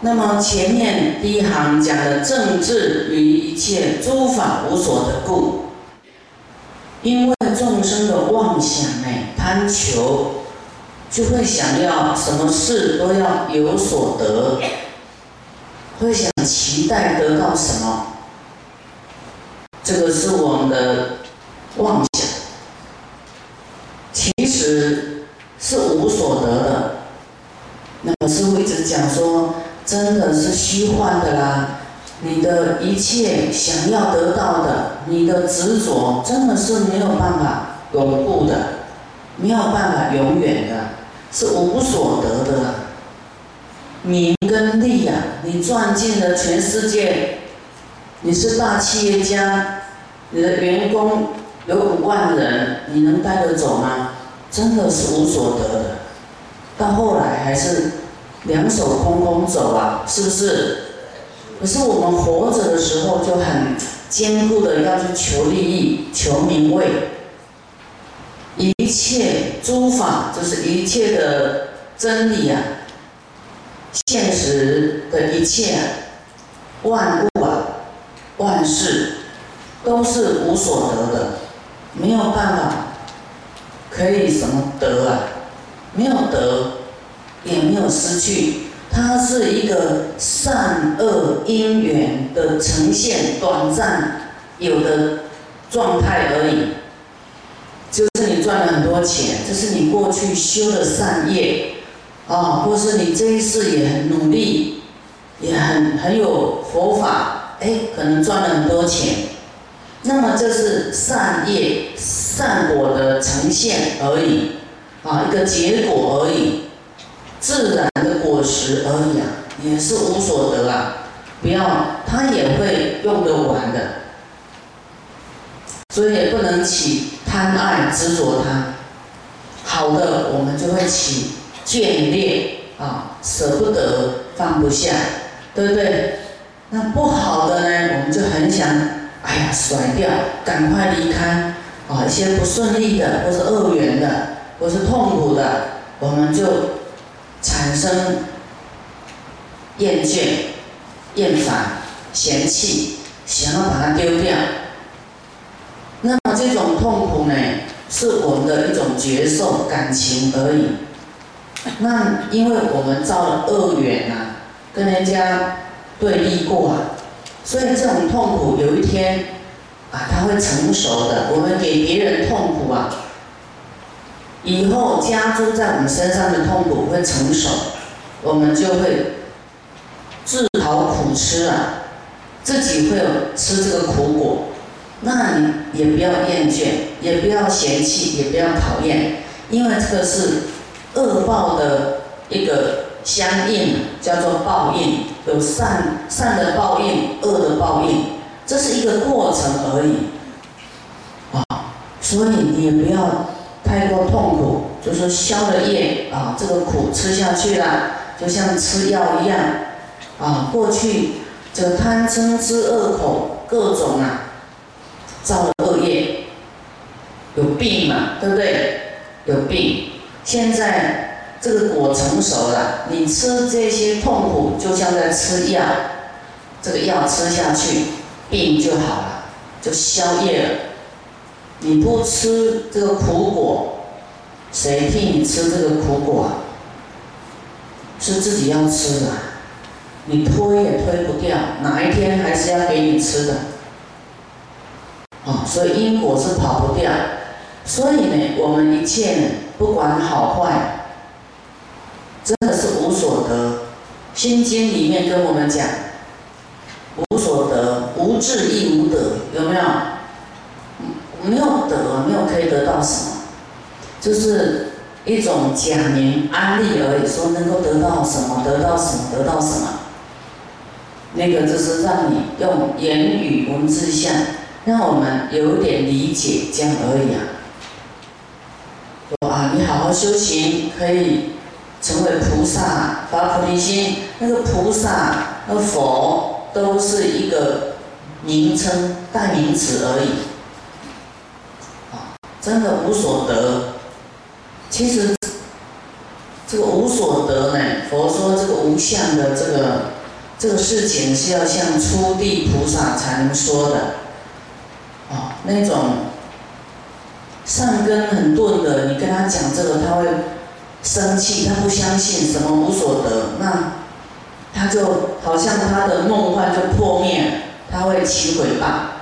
那么前面第一行讲的政治与一切诸法无所得故，因为众生的妄想哎贪求，就会想要什么事都要有所得，会想期待得到什么，这个是我们的妄想，其实是无所得的。那么师傅一直讲说。真的是虚幻的啦！你的一切想要得到的，你的执着真的是没有办法永固的，没有办法永远的，是无所得的。名跟利呀，你赚尽了全世界，你是大企业家，你的员工有五万人，你能带得走吗？真的是无所得的。到后来还是。两手空空走啊，是不是？可是我们活着的时候就很坚固的要去求利益、求名位，一切诸法就是一切的真理啊，现实的一切啊，万物啊，万事都是无所得的，没有办法可以什么得啊？没有得。也没有失去，它是一个善恶因缘的呈现，短暂有的状态而已。就是你赚了很多钱，这是你过去修的善业，啊，或是你这一世也很努力，也很很有佛法，哎，可能赚了很多钱。那么这是善业善果的呈现而已，啊，一个结果而已。自然的果实而已啊，也是无所得啊！不要，它也会用得完的，所以也不能起贪爱执着它。好的，我们就会起眷恋啊，舍不得，放不下，对不对？那不好的呢，我们就很想，哎呀，甩掉，赶快离开啊！一些不顺利的，或是恶缘的，或是痛苦的，我们就。产生厌倦、厌烦、嫌弃，想要把它丢掉。那么这种痛苦呢，是我们的一种觉受感情而已。那因为我们造了恶缘啊，跟人家对立过啊，所以这种痛苦有一天啊，它会成熟的。我们给别人痛苦啊。以后加诸在我们身上的痛苦会成熟，我们就会自讨苦吃啊，自己会有吃这个苦果。那你也不要厌倦，也不要嫌弃，也不要讨厌，因为这个是恶报的一个相应，叫做报应，有善善的报应，恶的报应，这是一个过程而已。啊，所以你也不要。太过痛苦，就是消了业啊，这个苦吃下去了，就像吃药一样啊。过去这贪嗔痴恶口各种啊，造了恶业，有病嘛，对不对？有病。现在这个果成熟了，你吃这些痛苦，就像在吃药，这个药吃下去，病就好了，就消业了。你不吃这个苦果，谁替你吃这个苦果啊？是自己要吃的，你推也推不掉，哪一天还是要给你吃的。啊，所以因果是跑不掉。所以呢，我们一切，不管好坏，真的是无所得。心经里面跟我们讲，无所得，无智亦无得，有没有？可以得到什么，就是一种假名安利而已，说能够得到什么，得到什么，得到什么。那个就是让你用言语文字像，让我们有点理解这样而已啊。说啊，你好好修行，可以成为菩萨，发菩提心。那个菩萨、那佛都是一个名称、代名词而已。真的无所得，其实这个无所得呢？佛说这个无相的这个这个事情是要向初地菩萨才能说的，哦，那种善根很钝的，你跟他讲这个，他会生气，他不相信什么无所得，那他就好像他的梦幻就破灭，他会起毁谤。